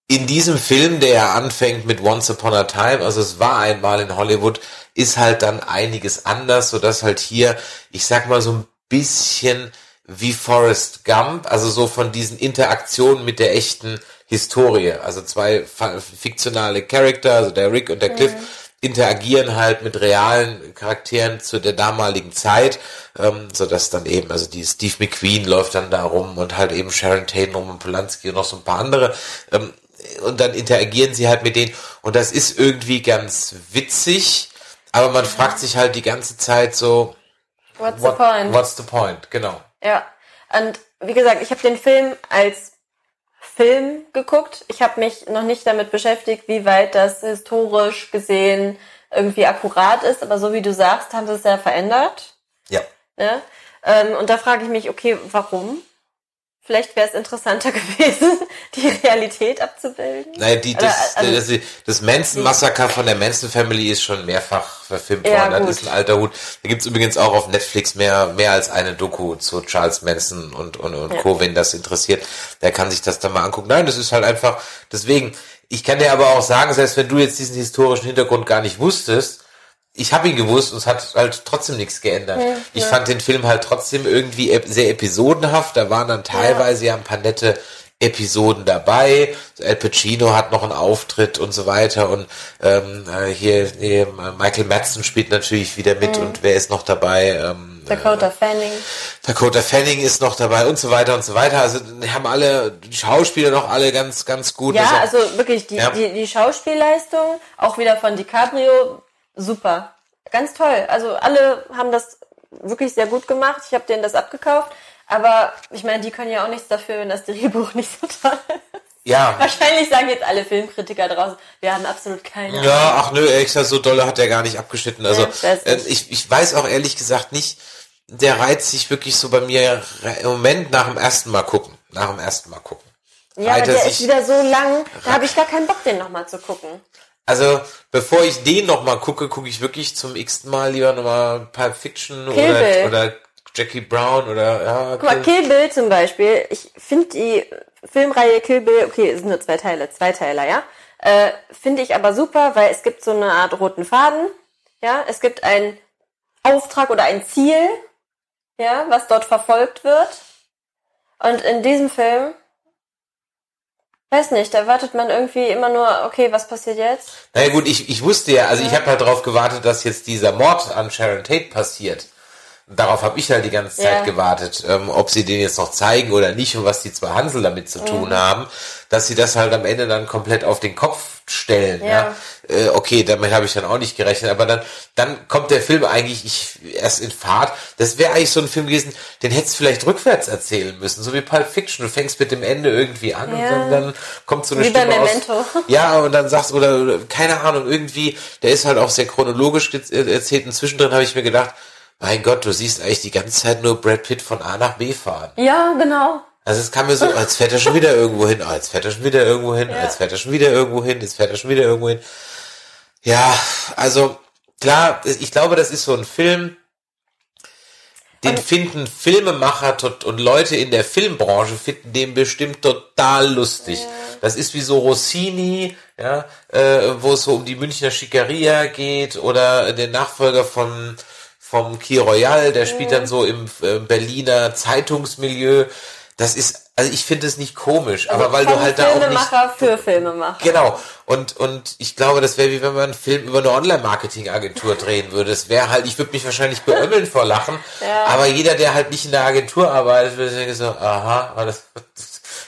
in diesem Film, der ja anfängt mit Once Upon a Time, also es war einmal in Hollywood, ist halt dann einiges anders, so dass halt hier, ich sag mal so ein bisschen wie Forrest Gump, also so von diesen Interaktionen mit der echten Historie. Also zwei fiktionale Charakter, also der Rick und der Cliff, mhm. interagieren halt mit realen Charakteren zu der damaligen Zeit, ähm, so dass dann eben, also die Steve McQueen läuft dann da rum und halt eben Sharon Tate, Roman Polanski und noch so ein paar andere. Ähm, und dann interagieren sie halt mit denen und das ist irgendwie ganz witzig, aber man fragt sich halt die ganze Zeit so, What's what, the point? What's the point? Genau. Ja, und wie gesagt, ich habe den Film als Film geguckt. Ich habe mich noch nicht damit beschäftigt, wie weit das historisch gesehen irgendwie akkurat ist. Aber so wie du sagst, haben sie es ja verändert. Ja. Ne? Ähm, und da frage ich mich, okay, warum? Vielleicht wäre es interessanter gewesen, die Realität abzubilden. Naja, die, das, also, das, das Manson-Massaker von der Manson-Family ist schon mehrfach verfilmt ja, worden. Das ist ein alter Hut. Da gibt's übrigens auch auf Netflix mehr, mehr als eine Doku zu Charles Manson und, und, und ja. Co., wenn das interessiert. Der kann sich das dann mal angucken. Nein, das ist halt einfach, deswegen, ich kann dir aber auch sagen, selbst wenn du jetzt diesen historischen Hintergrund gar nicht wusstest, ich habe ihn gewusst und es hat halt trotzdem nichts geändert. Ja, ich ja. fand den Film halt trotzdem irgendwie sehr episodenhaft. Da waren dann teilweise ja, ja ein paar nette Episoden dabei. Al Pacino hat noch einen Auftritt und so weiter. Und ähm, äh, hier, hier Michael Madsen spielt natürlich wieder mit mhm. und wer ist noch dabei? Ähm, Dakota äh, Fanning. Dakota Fanning ist noch dabei und so weiter und so weiter. Also haben alle die Schauspieler noch alle ganz, ganz gut. Ja, also, also wirklich die, die, die Schauspielleistung, auch wieder von DiCaprio super. Ganz toll. Also alle haben das wirklich sehr gut gemacht. Ich habe denen das abgekauft. Aber ich meine, die können ja auch nichts dafür, wenn das Drehbuch nicht so toll ist. Ja. Wahrscheinlich sagen jetzt alle Filmkritiker draußen, wir haben absolut keine. Ja, ach nö, ehrlich gesagt, so dolle hat er gar nicht abgeschnitten. Also ja, äh, ich, ich weiß auch ehrlich gesagt nicht, der reizt sich wirklich so bei mir im Moment nach dem ersten Mal gucken. Nach dem ersten Mal gucken. Ja, aber der ist wieder so lang, da habe ich gar keinen Bock, den nochmal zu gucken. Also, bevor ich den nochmal gucke, gucke ich wirklich zum x Mal lieber nochmal Pulp Fiction oder, oder Jackie Brown oder ja. Guck mal, Kill Bill zum Beispiel. Ich finde die Filmreihe Kill Bill, okay, es sind nur zwei Teile, zwei Teiler, ja. Äh, finde ich aber super, weil es gibt so eine Art roten Faden. Ja, es gibt einen Auftrag oder ein Ziel, ja, was dort verfolgt wird. Und in diesem Film Weiß nicht, da wartet man irgendwie immer nur, okay, was passiert jetzt? Naja gut, ich, ich wusste ja, also ja. ich habe halt darauf gewartet, dass jetzt dieser Mord an Sharon Tate passiert. Darauf habe ich halt die ganze Zeit ja. gewartet, ähm, ob sie den jetzt noch zeigen oder nicht und was die zwei Hansel damit zu tun mhm. haben, dass sie das halt am Ende dann komplett auf den Kopf stellen. Ja. ja. Äh, okay, damit habe ich dann auch nicht gerechnet, aber dann, dann kommt der Film eigentlich ich, erst in Fahrt. Das wäre eigentlich so ein Film gewesen, den hättest du vielleicht rückwärts erzählen müssen, so wie Pulp Fiction. Du fängst mit dem Ende irgendwie an ja. und dann, dann kommt so eine wie Stimme bei Memento. aus. Ja, und dann sagst oder, oder keine Ahnung, irgendwie, der ist halt auch sehr chronologisch erzählt und zwischendrin habe ich mir gedacht, mein Gott, du siehst eigentlich die ganze Zeit nur Brad Pitt von A nach B fahren. Ja, genau. Also es kam mir so, als fährt er schon wieder irgendwo hin, als fährt er schon wieder irgendwo hin, Ja. als fährt er schon wieder irgendwo hin, jetzt fährt er schon wieder irgendwo hin. Ja, also klar, ich glaube, das ist so ein Film, den finden Filmemacher und Leute in der Filmbranche finden den bestimmt total lustig. Das ist wie so Rossini, ja, äh, wo es so um die Münchner Schickeria geht oder der Nachfolger von vom Key Royal, der spielt dann so im äh, Berliner Zeitungsmilieu. Das ist, also ich finde es nicht komisch, aber weil du halt da auch nicht Filmemacher für Filmemacher. Genau. Und, und ich glaube, das wäre wie wenn man einen Film über eine Online-Marketing-Agentur drehen würde. Es wäre halt, ich würde mich wahrscheinlich beömmeln vor Lachen. Ja. Aber jeder, der halt nicht in der Agentur arbeitet, würde denken so, aha, aber das,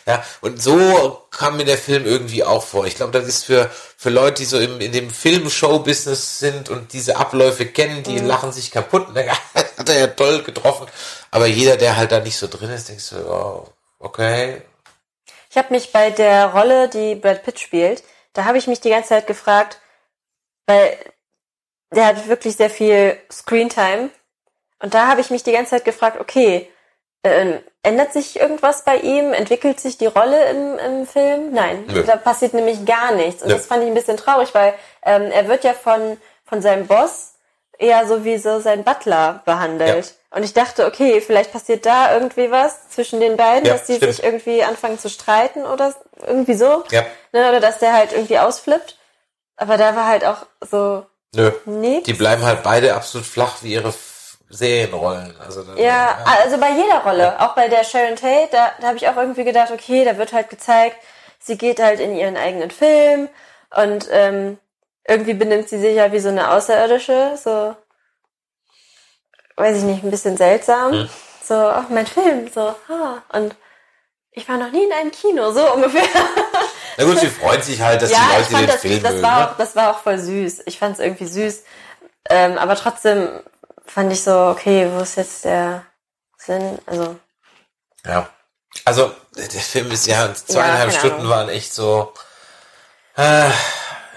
ja. Und so kam mir der Film irgendwie auch vor. Ich glaube, das ist für, für Leute, die so im, in dem Film-Show-Business sind und diese Abläufe kennen, die lachen sich kaputt und denken, hat er ja toll getroffen. Aber jeder, der halt da nicht so drin ist, denkt so, oh, okay, Ich habe mich bei der Rolle, die Brad Pitt spielt, da habe ich mich die ganze Zeit gefragt, weil der hat wirklich sehr viel Screentime. Und da habe ich mich die ganze Zeit gefragt, okay, ähm, ändert sich irgendwas bei ihm? Entwickelt sich die Rolle im, im Film? Nein, Nö. da passiert nämlich gar nichts. Und Nö. das fand ich ein bisschen traurig, weil ähm, er wird ja von, von seinem Boss eher so wie so sein Butler behandelt. Und ich dachte, okay, vielleicht passiert da irgendwie was zwischen den beiden, Ja, dass die stimmt. sich irgendwie anfangen zu streiten oder irgendwie so. Ja. Ne, oder dass der halt irgendwie ausflippt. Aber da war halt auch so nö. nix. Die bleiben halt beide absolut flach wie ihre Serienrollen. Also, dann- Ja, also bei jeder Rolle, auch bei der Sharon Tate, da, da habe ich auch irgendwie gedacht, okay, da wird halt gezeigt, sie geht halt in ihren eigenen Film und ähm, irgendwie benimmt sie sich ja wie so eine Außerirdische, so, weiß ich nicht, ein bisschen seltsam. Hm. So, ach, mein Film, so, ah, und ich war noch nie in einem Kino, so ungefähr. Na gut, sie freut sich halt, dass ja, die Leute fand den das, Film das mögen. war ne? auch, das war auch voll süß. Ich fand es irgendwie süß. Ähm, aber trotzdem fand ich so, okay, wo ist jetzt der Sinn? Also, Ja. Also, der Film ist ja, zweieinhalb keine Stunden Ahnung. waren echt so. Äh,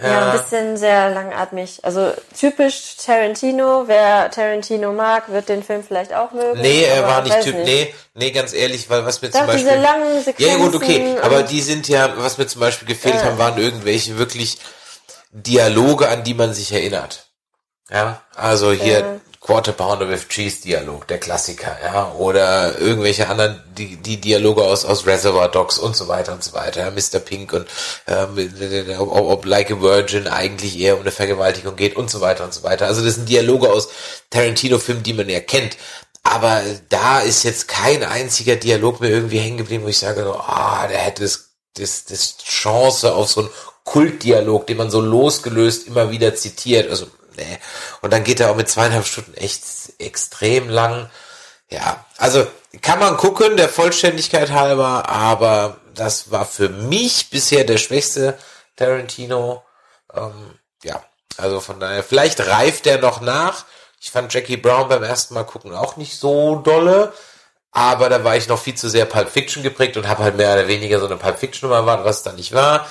ja. ein bisschen sehr langatmig. Also typisch Tarantino. Wer Tarantino mag, wird den Film vielleicht auch mögen. Nee, er war nicht weiß Typ, nee, nee, ganz ehrlich, weil was mir zum Doch, diese Beispiel. langen Sequenzen. Ja, gut, okay, aber die sind ja, was mir zum Beispiel gefehlt Ja. haben, waren irgendwelche wirklich Dialoge, an die man sich erinnert. Ja, also hier Ja. Quarter Pounder with Cheese Dialog, der Klassiker, ja, oder irgendwelche anderen, die, die Dialoge aus, aus Reservoir Dogs und so weiter und so weiter, ja, Mr. Pink und ähm, ob, ob Like a Virgin eigentlich eher um eine Vergewaltigung geht und so weiter und so weiter. Also das sind Dialoge aus Tarantino-Filmen, die man ja kennt. Aber da ist jetzt kein einziger Dialog mehr irgendwie hängen geblieben, wo ich sage, so, ah, der hätte das, das, das Chance auf so einen Kultdialog, den man so losgelöst immer wieder zitiert. Also, nee. Und dann geht er auch mit zweieinhalb Stunden echt extrem lang. Ja, also kann man gucken, der Vollständigkeit halber, aber das war für mich bisher der schwächste Tarantino. Ähm, ja, also von daher, vielleicht reift der noch nach. Ich fand Jackie Brown beim ersten Mal gucken auch nicht so dolle, aber da war ich noch viel zu sehr Pulp Fiction geprägt und habe halt mehr oder weniger so eine Pulp Fiction Nummer erwartet, was da nicht war.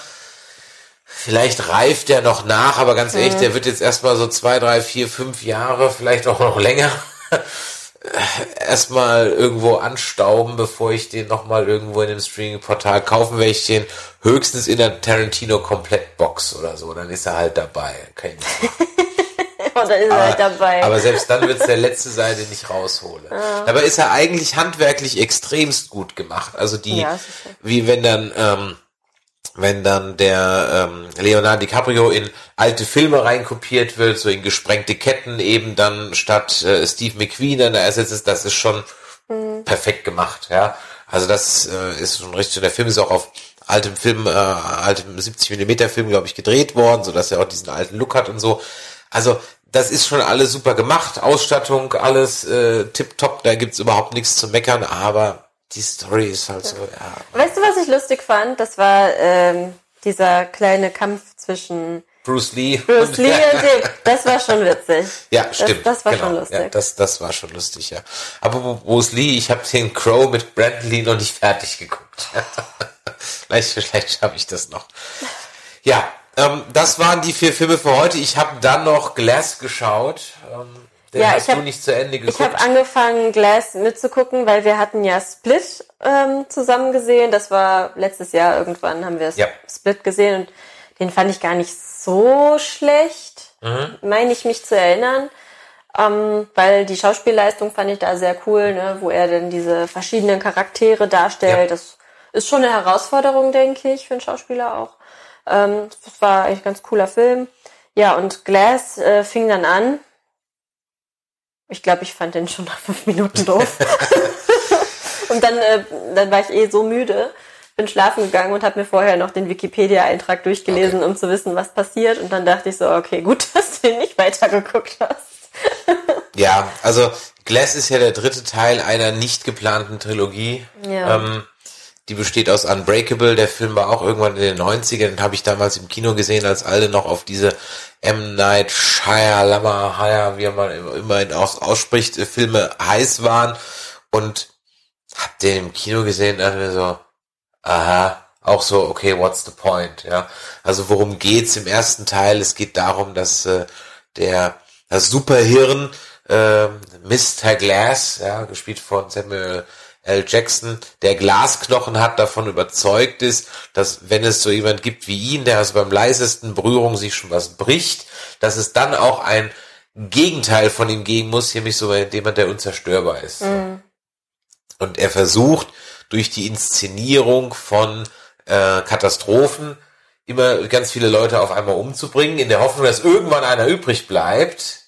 Vielleicht reift der noch nach, aber ganz ehrlich, der wird jetzt erstmal so zwei, drei, vier, fünf Jahre, vielleicht auch noch länger, erstmal irgendwo anstauben, bevor ich den nochmal irgendwo in dem Streaming-Portal kaufen werde. Ich den höchstens in der Tarantino-Komplettbox oder so, dann ist er halt dabei. Kann ich nicht dann ist er halt dabei. Aber selbst dann wird es der letzte Seite nicht raushole. Dabei ist er eigentlich handwerklich extremst gut gemacht. Also die, Ja, wie wenn dann, ähm, wenn dann der ähm, Leonardo DiCaprio in alte Filme reinkopiert wird, so in gesprengte Ketten eben dann statt äh, Steve McQueen dann da ersetzt ist, das ist schon perfekt gemacht, ja. Also das äh, ist schon richtig. Und der Film ist auch auf altem Film, äh, altem 70 Millimeter Film, glaube ich, gedreht worden, so dass er auch diesen alten Look hat und so. Also das ist schon alles super gemacht, Ausstattung, alles äh, tipptopp, da gibt's überhaupt nichts zu meckern, aber die Story ist halt so, ja. Weißt du, was ich lustig fand? Das war ähm, dieser kleine Kampf zwischen Bruce Lee. Bruce und- Lee und dem. Das war schon witzig. Ja, stimmt. Das, das war genau. schon lustig. Ja, das, das war schon lustig, ja. Aber Bruce Lee, ich habe den Crow mit Brandon Lee noch nicht fertig geguckt. vielleicht vielleicht schaffe ich das noch. Ja, ähm, das waren die vier Filme für heute. Ich habe dann noch Glass geschaut. Ähm, Den Ja, hast ich hab- du nicht zu Ende Ich geguckt. habe angefangen, Glass mitzugucken, weil wir hatten ja Split ähm, zusammen gesehen. Das war letztes Jahr irgendwann haben wir Ja. Split gesehen und den fand ich gar nicht so schlecht, Mhm. meine ich mich zu erinnern. Ähm, weil die Schauspielleistung fand ich da sehr cool, ne, wo er dann diese verschiedenen Charaktere darstellt. Ja. Das ist schon eine Herausforderung, denke ich, für einen Schauspieler auch. Ähm, das war eigentlich ein ganz cooler Film. Ja, und Glass äh, fing dann an. Ich glaube, ich fand den schon nach fünf Minuten doof. und dann, äh, dann war ich eh so müde, bin schlafen gegangen und habe mir vorher noch den Wikipedia-Eintrag durchgelesen, um zu wissen, was passiert. Und dann dachte ich so, okay, gut, dass du ihn nicht weitergeguckt hast. Ja, also Glass ist ja der dritte Teil einer nicht geplanten Trilogie. Ja. Ähm, die besteht aus Unbreakable. Der Film war auch irgendwann in den 90ern. Den habe ich damals im Kino gesehen, als alle noch auf diese M. Night Shyamalan, wie man immer ihn aus, ausspricht, äh, Filme heiß waren. Und hab den im Kino gesehen dachte mir so, aha, auch so, okay, what's the point, ja. Also worum geht's im ersten Teil? Es geht darum, dass äh, der das Superhirn äh, Mr. Glass, ja, gespielt von Samuel L. Jackson, der Glasknochen hat, davon überzeugt ist, dass wenn es so jemand gibt wie ihn, der also beim leisesten Berührung sich schon was bricht, dass es dann auch ein Gegenteil von ihm geben muss, nämlich so jemand, der unzerstörbar ist. Und er versucht durch die Inszenierung von äh, Katastrophen immer ganz viele Leute auf einmal umzubringen, in der Hoffnung, dass irgendwann einer übrig bleibt,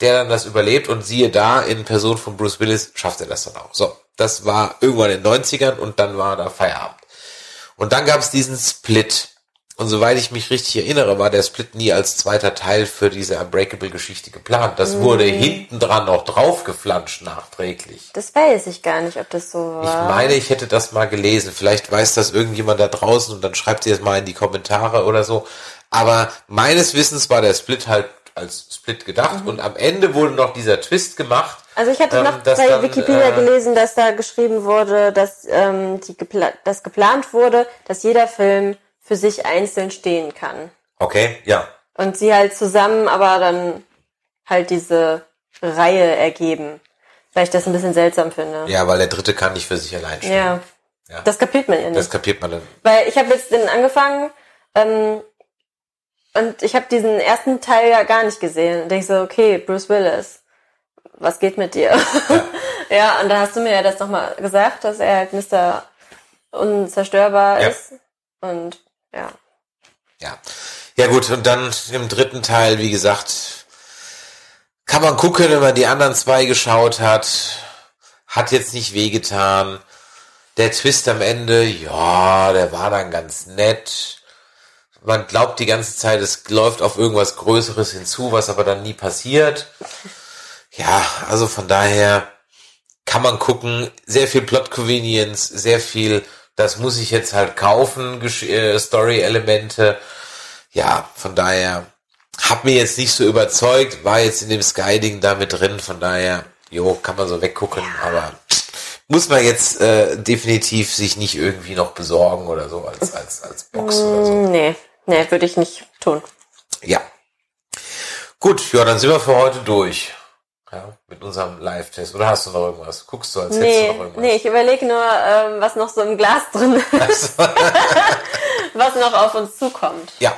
der dann das überlebt und siehe da, in Person von Bruce Willis schafft er das dann auch. So, das war irgendwann in den 90ern und dann war da Feierabend. Und dann gab es diesen Split. Und soweit ich mich richtig erinnere, war der Split nie als zweiter Teil für diese Unbreakable-Geschichte geplant. Das wurde hinten dran noch draufgeflanscht nachträglich. Das weiß ich gar nicht, ob das so Ich war. meine, ich hätte das mal gelesen. Vielleicht weiß das irgendjemand da draußen und dann schreibt ihr es mal in die Kommentare oder so. Aber meines Wissens war der Split halt als Split gedacht und am Ende wurde noch dieser Twist gemacht. Also ich hatte ähm, noch bei dann, Wikipedia äh, gelesen, dass da geschrieben wurde, dass ähm, die gepla das geplant wurde, dass jeder Film für sich einzeln stehen kann. Okay, ja. Und sie halt zusammen aber dann halt diese Reihe ergeben. Weil ich das ein bisschen seltsam finde. Ja, weil der dritte kann nicht für sich allein stehen. Ja. Ja. Das kapiert man ja nicht. Das kapiert man dann. Weil ich habe jetzt den angefangen ähm, und ich habe diesen ersten Teil ja gar nicht gesehen. Und denk so, okay, Bruce Willis, was geht mit dir? Ja, und da hast du mir ja das nochmal gesagt, dass er halt Mr. Unzerstörbar Ja. ist. Und ja. Ja. Ja gut, und dann im dritten Teil, wie gesagt, kann man gucken, wenn man die anderen zwei geschaut hat. Hat jetzt nicht wehgetan. Der Twist am Ende, ja, der war dann ganz nett. Man glaubt die ganze Zeit, es läuft auf irgendwas Größeres hinzu, was aber dann nie passiert. Ja, also von daher kann man gucken. Sehr viel Plot Convenience, sehr viel, das muss ich jetzt halt kaufen, äh, Story-Elemente. Ja, von daher hat mir jetzt nicht so überzeugt, war jetzt in dem Sky-Ding da mit drin, von daher, jo, kann man so weggucken, aber muss man jetzt äh, definitiv sich nicht irgendwie noch besorgen oder so als, als, als Box oder so. Hm, Nee, nee, würde ich nicht tun. Ja. Gut, ja, dann sind wir für heute durch. Ja, mit unserem Live-Test. Oder hast du noch irgendwas? Guckst du, als hättest du Nee, noch irgendwas? nee, ich überlege nur, ähm, was noch so im Glas drin ist, was noch auf uns zukommt. Ja.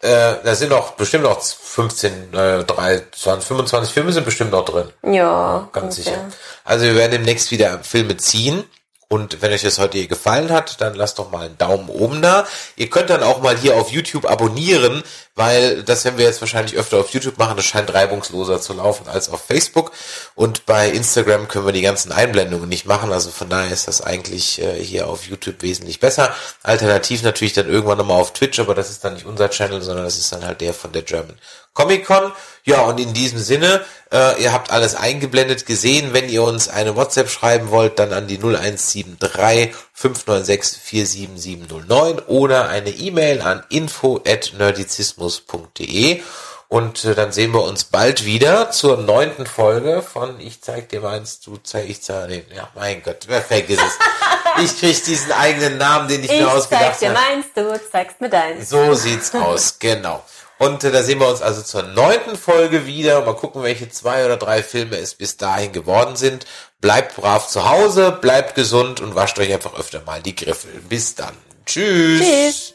Äh, da sind noch bestimmt noch 15, äh, 3, 20, 25 Filme sind bestimmt noch drin. Ja, Ganz ungefähr. sicher. Also wir werden demnächst wieder Filme ziehen. Und wenn euch das heute gefallen hat, dann lasst doch mal einen Daumen oben da. Ihr könnt dann auch mal hier auf YouTube abonnieren, weil das werden wir jetzt wahrscheinlich öfter auf YouTube machen. Das scheint reibungsloser zu laufen als auf Facebook. Und bei Instagram können wir die ganzen Einblendungen nicht machen. Also von daher ist das eigentlich äh, hier auf YouTube wesentlich besser. Alternativ natürlich dann irgendwann nochmal auf Twitch, aber das ist dann nicht unser Channel, sondern das ist dann halt der von der German Comic Con. Ja, und in diesem Sinne, äh, ihr habt alles eingeblendet gesehen. Wenn ihr uns eine WhatsApp schreiben wollt, dann an die 0173 596 47709 oder eine E-Mail an info at nerdizismus.de. Und äh, dann sehen wir uns bald wieder zur neunten Folge von Ich zeig dir meins, du zeig ich zeig, nee, ja, mein Gott, wer vergiss es. Ich krieg diesen eigenen Namen, den ich, Ich mir zeig ausgedacht dir habe. meins, du zeigst mir deins. So sieht's aus, genau. Und äh, da sehen wir uns also zur neunten Folge wieder. Mal gucken, welche zwei oder drei Filme es bis dahin geworden sind. Bleibt brav zu Hause, bleibt gesund und wascht euch einfach öfter mal die Griffel. Bis dann. Tschüss. Tschüss.